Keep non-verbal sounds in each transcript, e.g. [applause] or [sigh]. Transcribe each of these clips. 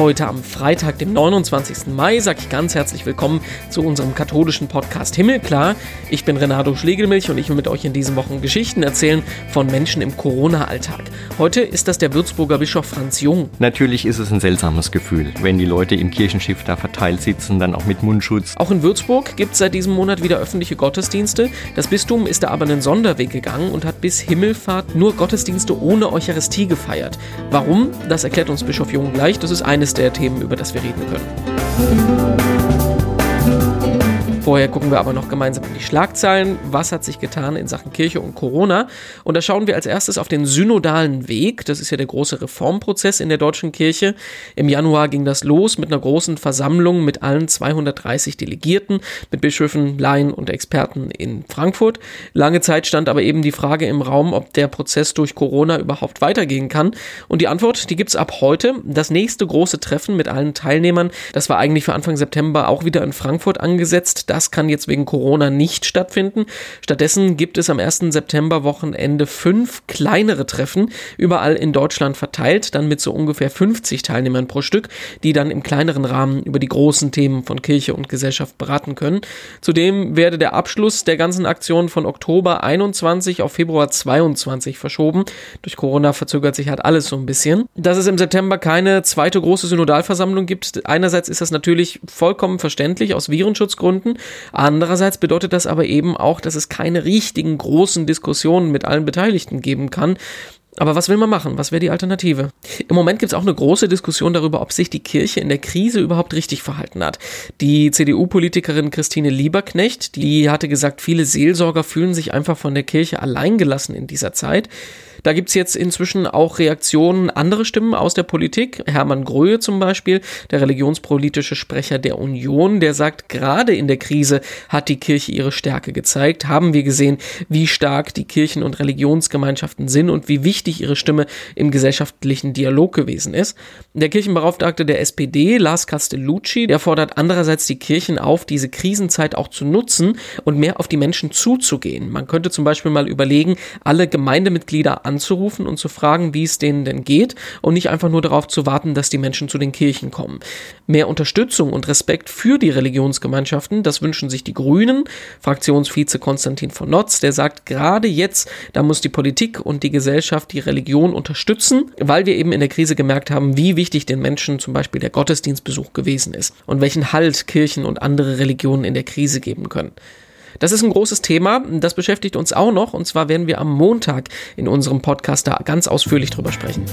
Heute am Freitag, dem 29. Mai, sage ich ganz herzlich willkommen zu unserem katholischen Podcast Himmelklar. Ich bin Renato Schlegelmilch und ich will mit euch in diesen Wochen Geschichten erzählen von Menschen im Corona-Alltag. Heute ist das der Würzburger Bischof Franz Jung. Natürlich ist es ein seltsames Gefühl, wenn die Leute im Kirchenschiff da verteilt sitzen, dann auch mit Mundschutz. Auch in Würzburg gibt es seit diesem Monat wieder öffentliche Gottesdienste. Das Bistum ist da aber einen Sonderweg gegangen und hat bis Himmelfahrt nur Gottesdienste ohne Eucharistie gefeiert. Warum? Das erklärt uns Bischof Jung gleich. Das ist eines der Themen, über das wir reden können. Vorher gucken wir aber noch gemeinsam in die Schlagzeilen. Was hat sich getan in Sachen Kirche und Corona? Und da schauen wir als erstes auf den synodalen Weg. Das ist ja der große Reformprozess in der deutschen Kirche. Im Januar ging das los mit einer großen Versammlung mit allen 230 Delegierten, mit Bischöfen, Laien und Experten in Frankfurt. Lange Zeit stand aber eben die Frage im Raum, ob der Prozess durch Corona überhaupt weitergehen kann. Und die Antwort, die gibt es ab heute. Das nächste große Treffen mit allen Teilnehmern, das war eigentlich für Anfang September auch wieder in Frankfurt angesetzt. Das kann jetzt wegen Corona nicht stattfinden. Stattdessen gibt es am 1. September Wochenende fünf kleinere Treffen, überall in Deutschland verteilt, dann mit so ungefähr 50 Teilnehmern pro Stück, die dann im kleineren Rahmen über die großen Themen von Kirche und Gesellschaft beraten können. Zudem werde der Abschluss der ganzen Aktion von Oktober 21 auf Februar 22 verschoben. Durch Corona verzögert sich halt alles so ein bisschen. Dass es im September keine zweite große Synodalversammlung gibt, einerseits ist das natürlich vollkommen verständlich aus Virenschutzgründen. Andererseits bedeutet das aber eben auch, dass es keine richtigen großen Diskussionen mit allen Beteiligten geben kann. Aber was will man machen? Was wäre die Alternative? Im Moment gibt es auch eine große Diskussion darüber, ob sich die Kirche in der Krise überhaupt richtig verhalten hat. Die CDU-Politikerin Christine Lieberknecht, die hatte gesagt, viele Seelsorger fühlen sich einfach von der Kirche alleingelassen in dieser Zeit. Da gibt es jetzt inzwischen auch Reaktionen, andere Stimmen aus der Politik. Hermann Gröhe zum Beispiel, der religionspolitische Sprecher der Union, der sagt, gerade in der Krise hat die Kirche ihre Stärke gezeigt. Haben wir gesehen, wie stark die Kirchen- und Religionsgemeinschaften sind und wie wichtig ihre Stimme im gesellschaftlichen Dialog gewesen ist. Der Kirchenbeauftragte der SPD, Lars Castellucci, der fordert andererseits die Kirchen auf, diese Krisenzeit auch zu nutzen und mehr auf die Menschen zuzugehen. Man könnte zum Beispiel mal überlegen, alle Gemeindemitglieder anzurufen und zu fragen, wie es denen denn geht und nicht einfach nur darauf zu warten, dass die Menschen zu den Kirchen kommen. Mehr Unterstützung und Respekt für die Religionsgemeinschaften, das wünschen sich die Grünen. Fraktionsvize Konstantin von Notz, der sagt, gerade jetzt, da muss die Politik und die Gesellschaft die Religion unterstützen, weil wir eben in der Krise gemerkt haben, wie wichtig den Menschen zum Beispiel der Gottesdienstbesuch gewesen ist und welchen Halt Kirchen und andere Religionen in der Krise geben können. Das ist ein großes Thema, das beschäftigt uns auch noch und zwar werden wir am Montag in unserem Podcast da ganz ausführlich drüber sprechen.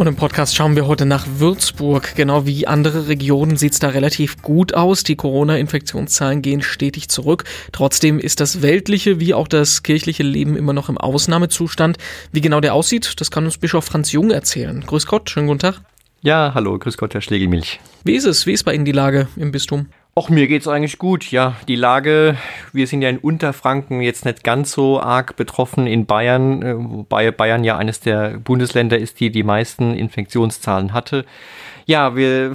Und im Podcast schauen wir heute nach Würzburg. Genau wie andere Regionen sieht es da relativ gut aus. Die Corona-Infektionszahlen gehen stetig zurück. Trotzdem ist das weltliche wie auch das kirchliche Leben immer noch im Ausnahmezustand. Wie genau der aussieht, das kann uns Bischof Franz Jung erzählen. Grüß Gott, schönen guten Tag. Ja, hallo, grüß Gott, Herr Schlegelmilch. Wie ist es? Wie ist bei Ihnen die Lage im Bistum? Auch mir geht's eigentlich gut, ja. Die Lage, wir sind ja in Unterfranken jetzt nicht ganz so arg betroffen in Bayern, äh, wobei Bayern ja eines der Bundesländer ist, die die meisten Infektionszahlen hatte. Ja, wir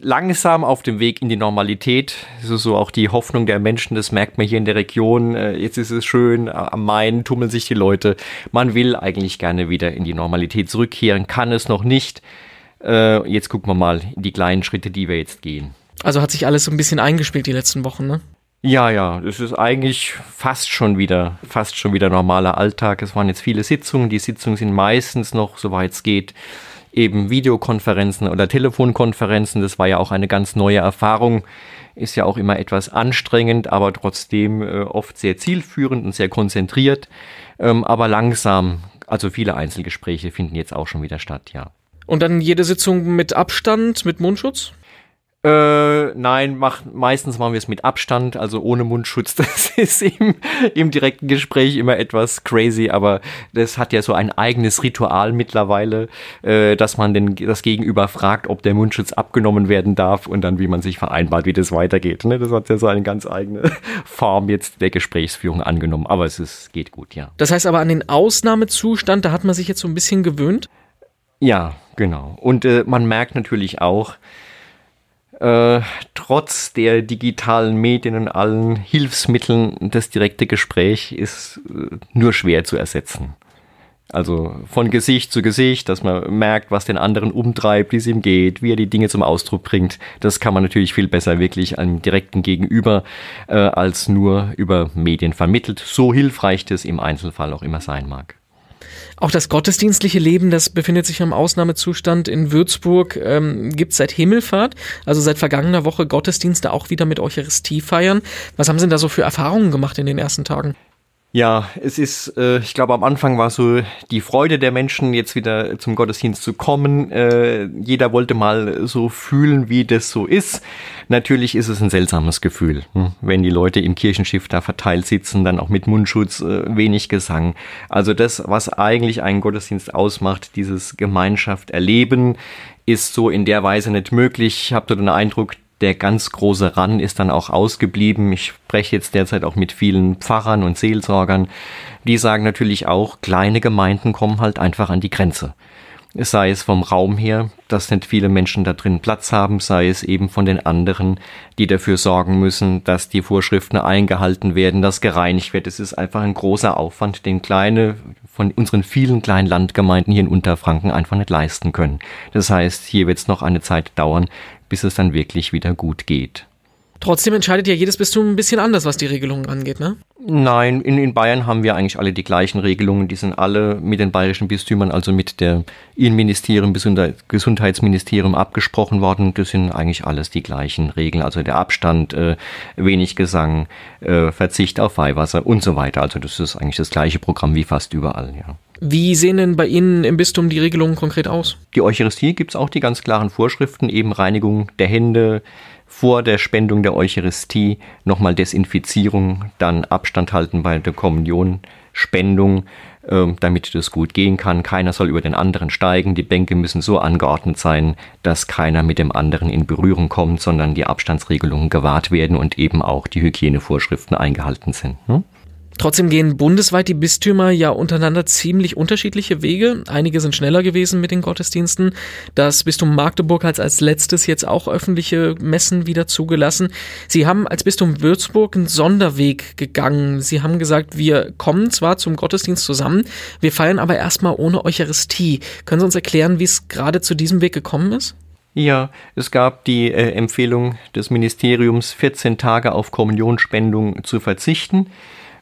langsam auf dem Weg in die Normalität. Das ist so auch die Hoffnung der Menschen, das merkt man hier in der Region. Äh, jetzt ist es schön, am Main tummeln sich die Leute. Man will eigentlich gerne wieder in die Normalität zurückkehren, kann es noch nicht. Äh, jetzt gucken wir mal in die kleinen Schritte, die wir jetzt gehen. Also hat sich alles so ein bisschen eingespielt die letzten Wochen, ne? Ja, ja, es ist eigentlich fast schon wieder, fast schon wieder normaler Alltag. Es waren jetzt viele Sitzungen. Die Sitzungen sind meistens noch, soweit es geht, eben Videokonferenzen oder Telefonkonferenzen. Das war ja auch eine ganz neue Erfahrung. Ist ja auch immer etwas anstrengend, aber trotzdem äh, oft sehr zielführend und sehr konzentriert. Ähm, aber langsam, also viele Einzelgespräche finden jetzt auch schon wieder statt, ja. Und dann jede Sitzung mit Abstand, mit Mundschutz? Äh, nein, mach, meistens machen wir es mit Abstand, also ohne Mundschutz. [laughs] Das ist im, im direkten Gespräch immer etwas crazy, aber das hat ja so ein eigenes Ritual mittlerweile, äh, dass man den, das Gegenüber fragt, ob der Mundschutz abgenommen werden darf und dann, wie man sich vereinbart, wie das weitergeht. Ne? Das hat ja so eine ganz eigene [laughs] Form jetzt der Gesprächsführung angenommen, aber es ist, geht gut, ja. Das heißt aber an den Ausnahmezustand, da hat man sich jetzt so ein bisschen gewöhnt? Ja, genau. Und äh, man merkt natürlich auch, äh, trotz der digitalen Medien und allen Hilfsmitteln das direkte Gespräch ist äh, nur schwer zu ersetzen. Also von Gesicht zu Gesicht, dass man merkt, was den anderen umtreibt, wie es ihm geht, wie er die Dinge zum Ausdruck bringt. Das kann man natürlich viel besser wirklich einem direkten Gegenüber äh, als nur über Medien vermittelt, so hilfreich das im Einzelfall auch immer sein mag. Auch das gottesdienstliche Leben, das befindet sich im Ausnahmezustand in Würzburg, ähm, gibt es seit Himmelfahrt, also seit vergangener Woche Gottesdienste auch wieder mit Eucharistie feiern. Was haben Sie denn da so für Erfahrungen gemacht in den ersten Tagen? Ja, es ist, äh, ich glaube, am Anfang war so die Freude der Menschen, jetzt wieder zum Gottesdienst zu kommen. Äh, jeder wollte mal so fühlen, wie das so ist. Natürlich ist es ein seltsames Gefühl, hm? wenn die Leute im Kirchenschiff da verteilt sitzen, dann auch mit Mundschutz, äh, wenig Gesang. Also das, was eigentlich einen Gottesdienst ausmacht, dieses Gemeinschaft erleben, ist so in der Weise nicht möglich. Ich habe so den Eindruck, der ganz große Ran ist dann auch ausgeblieben. Ich spreche jetzt derzeit auch mit vielen Pfarrern und Seelsorgern. Die sagen natürlich auch, kleine Gemeinden kommen halt einfach an die Grenze. Sei es vom Raum her, dass nicht viele Menschen da drin Platz haben, sei es eben von den anderen, die dafür sorgen müssen, dass die Vorschriften eingehalten werden, dass gereinigt wird. Es ist einfach ein großer Aufwand, den kleine, von unseren vielen kleinen Landgemeinden hier in Unterfranken einfach nicht leisten können. Das heißt, hier wird es noch eine Zeit dauern, bis es dann wirklich wieder gut geht. Trotzdem entscheidet ja jedes Bistum ein bisschen anders, was die Regelungen angeht, ne? Nein, in, in Bayern haben wir eigentlich alle die gleichen Regelungen. Die sind alle mit den bayerischen Bistümern, also mit der Innenministerium, Gesundheitsministerium abgesprochen worden. Das sind eigentlich alles die gleichen Regeln. Also der Abstand, äh, wenig Gesang, äh, Verzicht auf Weihwasser und so weiter. Also das ist eigentlich das gleiche Programm wie fast überall, ja. Wie sehen denn bei Ihnen im Bistum die Regelungen konkret aus? Die Eucharistie gibt es auch die ganz klaren Vorschriften, eben Reinigung der Hände, vor der Spendung der Eucharistie nochmal Desinfizierung, dann Abstand halten bei der Kommunion, Spendung, äh, damit das gut gehen kann. Keiner soll über den anderen steigen. Die Bänke müssen so angeordnet sein, dass keiner mit dem anderen in Berührung kommt, sondern die Abstandsregelungen gewahrt werden und eben auch die Hygienevorschriften eingehalten sind. Hm? Trotzdem gehen bundesweit die Bistümer ja untereinander ziemlich unterschiedliche Wege. Einige sind schneller gewesen mit den Gottesdiensten. Das Bistum Magdeburg hat als letztes jetzt auch öffentliche Messen wieder zugelassen. Sie haben als Bistum Würzburg einen Sonderweg gegangen. Sie haben gesagt, wir kommen zwar zum Gottesdienst zusammen, wir feiern aber erstmal ohne Eucharistie. Können Sie uns erklären, wie es gerade zu diesem Weg gekommen ist? Ja, es gab die äh, Empfehlung des Ministeriums, 14 Tage auf Kommunionspendung zu verzichten.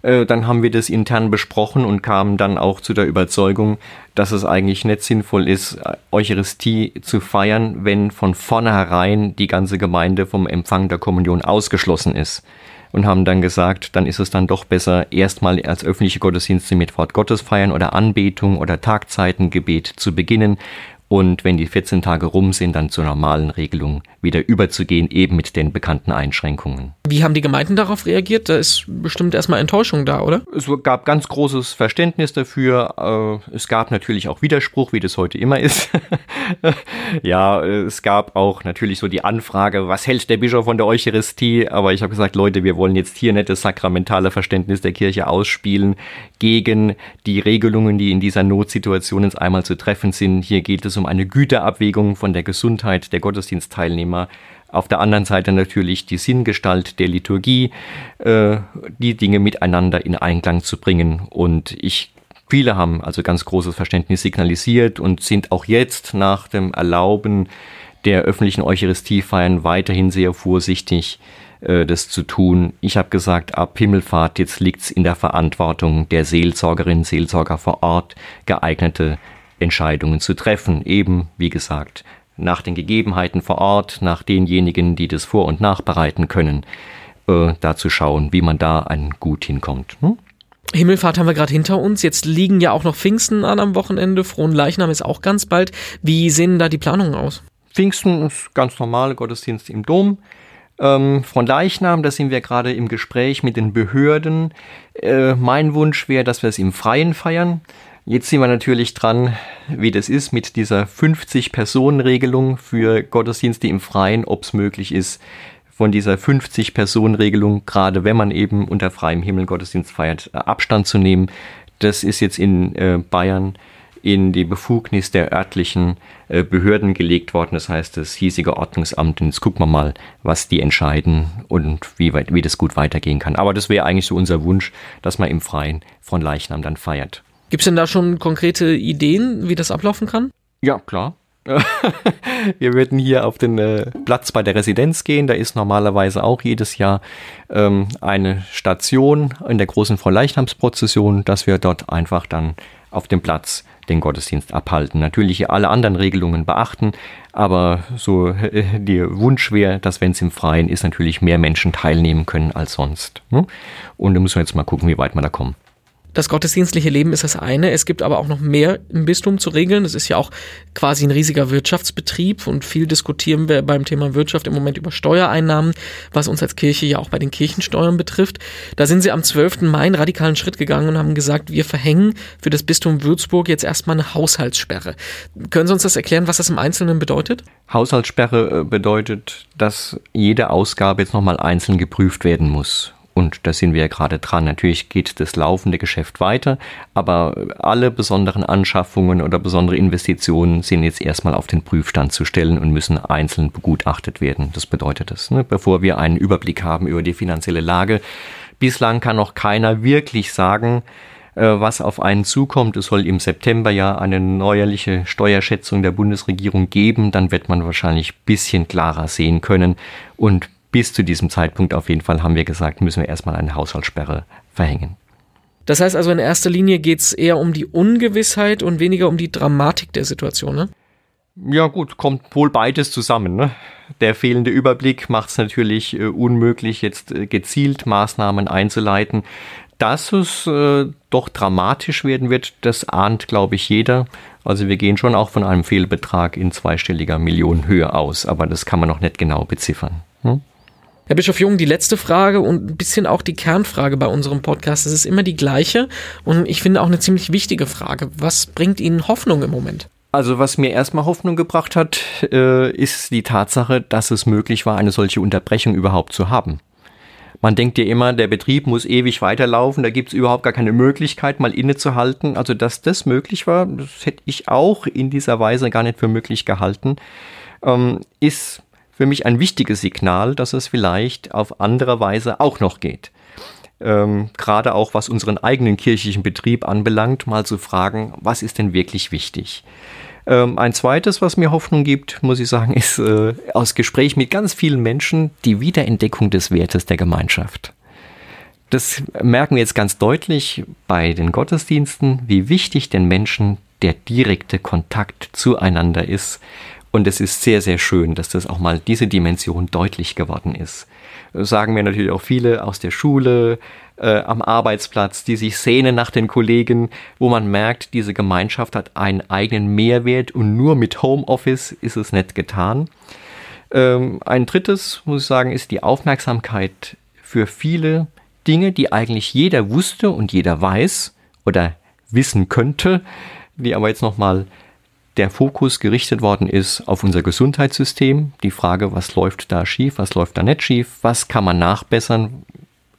Äh, dann haben wir das intern besprochen und kamen dann auch zu der Überzeugung, dass es eigentlich nicht sinnvoll ist, Eucharistie zu feiern, wenn von vornherein die ganze Gemeinde vom Empfang der Kommunion ausgeschlossen ist. Und haben dann gesagt, dann ist es dann doch besser, erstmal als öffentliche Gottesdienste mit Wort Gottes feiern oder Anbetung oder Tagzeitengebet zu beginnen und wenn die 14 Tage rum sind, dann zur normalen Regelung wieder überzugehen, eben mit den bekannten Einschränkungen. Wie haben die Gemeinden darauf reagiert? Da ist bestimmt erstmal Enttäuschung da, oder? Es gab ganz großes Verständnis dafür. Äh, es gab natürlich auch Widerspruch, wie das heute immer ist. [laughs] ja, es gab auch natürlich so die Anfrage, was hält der Bischof von der Eucharistie? Aber ich habe gesagt, Leute, wir wollen jetzt hier nicht das sakramentale Verständnis der Kirche ausspielen gegen die Regelungen, die in dieser Notsituation ins einmal zu treffen sind. Hier geht es um eine Güterabwägung von der Gesundheit der Gottesdienstteilnehmer. Auf der anderen Seite natürlich die Sinngestalt der Liturgie, äh, die Dinge miteinander in Einklang zu bringen. Und ich Viele haben also ganz großes Verständnis signalisiert und sind auch jetzt nach dem Erlauben der öffentlichen Eucharistiefeiern weiterhin sehr vorsichtig, äh, das zu tun. Ich habe gesagt, ab Himmelfahrt, jetzt liegt es in der Verantwortung der Seelsorgerinnen, Seelsorger vor Ort, geeignete Entscheidungen zu treffen. Eben, wie gesagt, nach den Gegebenheiten vor Ort, nach denjenigen, die das vor- und nachbereiten können, äh, da zu schauen, wie man da ein gut hinkommt. Hm? Himmelfahrt haben wir gerade hinter uns. Jetzt liegen ja auch noch Pfingsten an am Wochenende. Frohen Leichnam ist auch ganz bald. Wie sehen da die Planungen aus? Pfingsten ist ganz normale Gottesdienst im Dom. Ähm, von Leichnam, da sind wir gerade im Gespräch mit den Behörden. Äh, mein Wunsch wäre, dass wir es im Freien feiern. Jetzt sind wir natürlich dran, wie das ist mit dieser 50-Personen-Regelung für Gottesdienste im Freien, ob es möglich ist, von dieser 50-Personen-Regelung, gerade wenn man eben unter freiem Himmel Gottesdienst feiert, äh, Abstand zu nehmen. Das ist jetzt in äh, Bayern in die Befugnis der örtlichen äh, Behörden gelegt worden. Das heißt, das hiesige Ordnungsamt. Und jetzt gucken wir mal, was die entscheiden und wie, weit, wie das gut weitergehen kann. Aber das wäre eigentlich so unser Wunsch, dass man im Freien von Leichnam dann feiert. Gibt es denn da schon konkrete Ideen, wie das ablaufen kann? Ja, klar. [laughs] wir würden hier auf den äh, Platz bei der Residenz gehen. Da ist normalerweise auch jedes Jahr ähm, eine Station in der großen Fräuleichnamsprozession, dass wir dort einfach dann auf dem Platz den Gottesdienst abhalten. Natürlich alle anderen Regelungen beachten, aber so äh, [laughs] der Wunsch wäre, dass wenn es im Freien ist, natürlich mehr Menschen teilnehmen können als sonst. Ne? Und da müssen wir jetzt mal gucken, wie weit wir da kommen. Das gottesdienstliche Leben ist das eine. Es gibt aber auch noch mehr im Bistum zu regeln. Es ist ja auch quasi ein riesiger Wirtschaftsbetrieb und viel diskutieren wir beim Thema Wirtschaft im Moment über Steuereinnahmen, was uns als Kirche ja auch bei den Kirchensteuern betrifft. Da sind sie am 12. Mai einen radikalen Schritt gegangen und haben gesagt, wir verhängen für das Bistum Würzburg jetzt erstmal eine Haushaltssperre. Können Sie uns das erklären, was das im Einzelnen bedeutet? Haushaltssperre äh, bedeutet, dass jede Ausgabe jetzt nochmal einzeln geprüft werden muss. Und da sind wir ja gerade dran. Natürlich geht das laufende Geschäft weiter, aber alle besonderen Anschaffungen oder besondere Investitionen sind jetzt erstmal auf den Prüfstand zu stellen und müssen einzeln begutachtet werden. Das bedeutet das, ne? bevor wir einen Überblick haben über die finanzielle Lage. Bislang kann noch keiner wirklich sagen, äh, was auf einen zukommt. Es soll im September ja eine neuerliche Steuerschätzung der Bundesregierung geben. Dann wird man wahrscheinlich ein bisschen klarer sehen können. Und bis zu diesem Zeitpunkt auf jeden Fall haben wir gesagt, müssen wir erstmal eine Haushaltssperre verhängen. Das heißt also, in erster Linie geht es eher um die Ungewissheit und weniger um die Dramatik der Situation, ne? Ja gut, kommt wohl beides zusammen. Ne? Der fehlende Überblick macht es natürlich äh, unmöglich, jetzt äh, gezielt Maßnahmen einzuleiten. Dass es äh, doch dramatisch werden wird, das ahnt, glaube ich, jeder. Also wir gehen schon auch von einem Fehlbetrag in zweistelliger Millionenhöhe aus, aber das kann man noch nicht genau beziffern. Hm? Herr Bischof Jung, die letzte Frage und ein bisschen auch die Kernfrage bei unserem Podcast. Es ist immer die gleiche und ich finde auch eine ziemlich wichtige Frage. Was bringt Ihnen Hoffnung im Moment? Also was mir erstmal Hoffnung gebracht hat, äh, ist die Tatsache, dass es möglich war, eine solche Unterbrechung überhaupt zu haben. Man denkt ja immer, der Betrieb muss ewig weiterlaufen, da gibt es überhaupt gar keine Möglichkeit, mal innezuhalten. Also dass das möglich war, das hätte ich auch in dieser Weise gar nicht für möglich gehalten, ähm, ist für mich ein wichtiges Signal, dass es vielleicht auf andere Weise auch noch geht. Ähm, gerade auch was unseren eigenen kirchlichen Betrieb anbelangt, mal zu fragen, was ist denn wirklich wichtig? Ähm, ein zweites, was mir Hoffnung gibt, muss ich sagen, [laughs] ist äh, aus Gespräch mit ganz vielen Menschen die Wiederentdeckung des Wertes der Gemeinschaft. Das merken wir jetzt ganz deutlich bei den Gottesdiensten, wie wichtig den Menschen der direkte Kontakt zueinander ist, und es ist sehr, sehr schön, dass das auch mal diese Dimension deutlich geworden ist. Sagen mir natürlich auch viele aus der Schule, äh, am Arbeitsplatz, die sich sehnen nach den Kollegen, wo man merkt, diese Gemeinschaft hat einen eigenen Mehrwert und nur mit Homeoffice ist es nicht getan. Ähm, ein drittes, muss ich sagen, ist die Aufmerksamkeit für viele Dinge, die eigentlich jeder wusste und jeder weiß oder wissen könnte, die aber jetzt nochmal der Fokus gerichtet worden ist auf unser Gesundheitssystem. Die Frage, was läuft da schief, was läuft da nicht schief, was kann man nachbessern?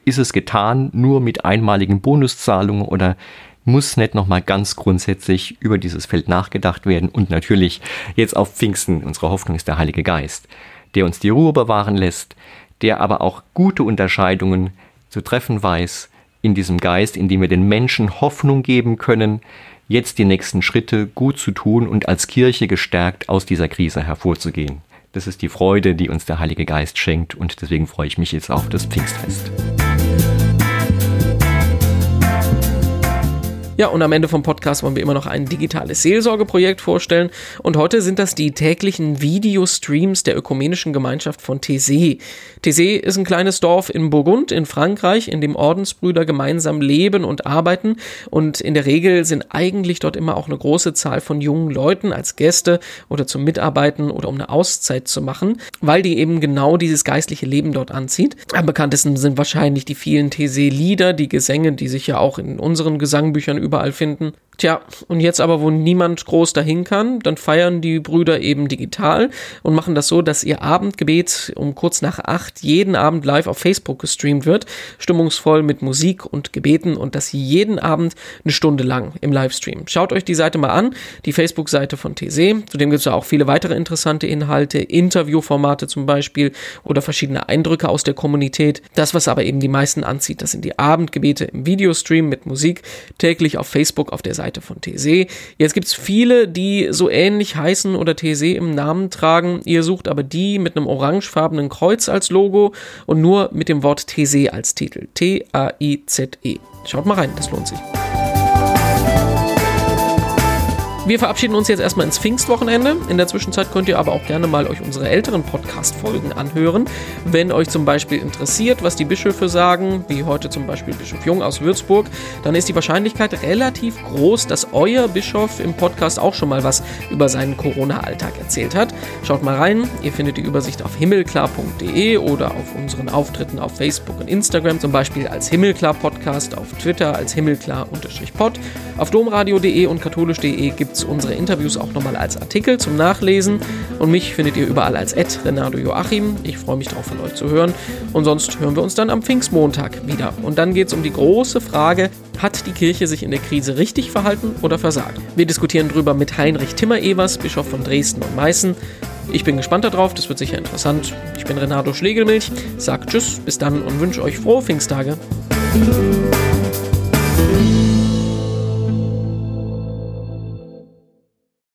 Ist es getan nur mit einmaligen Bonuszahlungen oder muss nicht nochmal ganz grundsätzlich über dieses Feld nachgedacht werden? Und natürlich jetzt auf Pfingsten, unsere Hoffnung ist der Heilige Geist, der uns die Ruhe bewahren lässt, der aber auch gute Unterscheidungen zu treffen weiß in diesem Geist, in dem wir den Menschen Hoffnung geben können, jetzt die nächsten Schritte gut zu tun und als Kirche gestärkt aus dieser Krise hervorzugehen. Das ist die Freude, die uns der Heilige Geist schenkt und deswegen freue ich mich jetzt auf das Pfingstfest. Ja, und am Ende vom Podcast wollen wir immer noch ein digitales Seelsorgeprojekt vorstellen. Und heute sind das die täglichen Videostreams der Ökumenischen Gemeinschaft von Thésée. Thésée ist ein kleines Dorf in Burgund in Frankreich, in dem Ordensbrüder gemeinsam leben und arbeiten. Und in der Regel sind eigentlich dort immer auch eine große Zahl von jungen Leuten als Gäste oder zum Mitarbeiten oder um eine Auszeit zu machen, weil die eben genau dieses geistliche Leben dort anzieht. Am bekanntesten sind wahrscheinlich die vielen Thésée-Lieder, die Gesänge, die sich ja auch in unseren Gesangbüchern überall finden. Tja, und jetzt aber, wo niemand groß dahin kann, dann feiern die Brüder eben digital und machen das so, dass ihr Abendgebet um kurz nach acht jeden Abend live auf Facebook gestreamt wird, stimmungsvoll mit Musik und Gebeten und das jeden Abend eine Stunde lang im Livestream. Schaut euch die Seite mal an, die Facebook-Seite von TC. Zudem gibt es ja auch viele weitere interessante Inhalte, Interviewformate zum Beispiel oder verschiedene Eindrücke aus der Kommunität. Das, was aber eben die meisten anzieht, das sind die Abendgebete im Videostream mit Musik, täglich natürlich auf Facebook auf der Seite von TC. Jetzt gibt es viele, die so ähnlich heißen oder TC im Namen tragen. Ihr sucht aber die mit einem orangefarbenen Kreuz als Logo und nur mit dem Wort TC als Titel. T-A-I-Z-E. Schaut mal rein, das lohnt sich. Wir verabschieden uns jetzt erstmal ins Pfingstwochenende. In der Zwischenzeit könnt ihr aber auch gerne mal euch unsere älteren Podcast-Folgen anhören. Wenn euch zum Beispiel interessiert, was die Bischöfe sagen, wie heute zum Beispiel Bischof Jung aus Würzburg, dann ist die Wahrscheinlichkeit relativ groß, dass euer Bischof im Podcast auch schon mal was über seinen Corona-Alltag erzählt hat. Schaut mal rein. Ihr findet die Übersicht auf himmelklar.de oder auf unseren Auftritten auf Facebook und Instagram, zum Beispiel als Himmelklar Podcast, auf Twitter als Himmelklar-Pod. Auf domradio.de und katholisch.de gibt es unsere Interviews auch nochmal als Artikel zum Nachlesen. Und mich findet ihr überall als Ed Renato Joachim. Ich freue mich darauf, von euch zu hören. Und sonst hören wir uns dann am Pfingstmontag wieder. Und dann geht es um die große Frage, hat die Kirche sich in der Krise richtig verhalten oder versagt? Wir diskutieren darüber mit Heinrich Timmer-Evers, Bischof von Dresden und Meißen. Ich bin gespannt darauf, das wird sicher interessant. Ich bin Renato Schlegelmilch, sag Tschüss, bis dann und wünsche euch frohe Pfingsttage.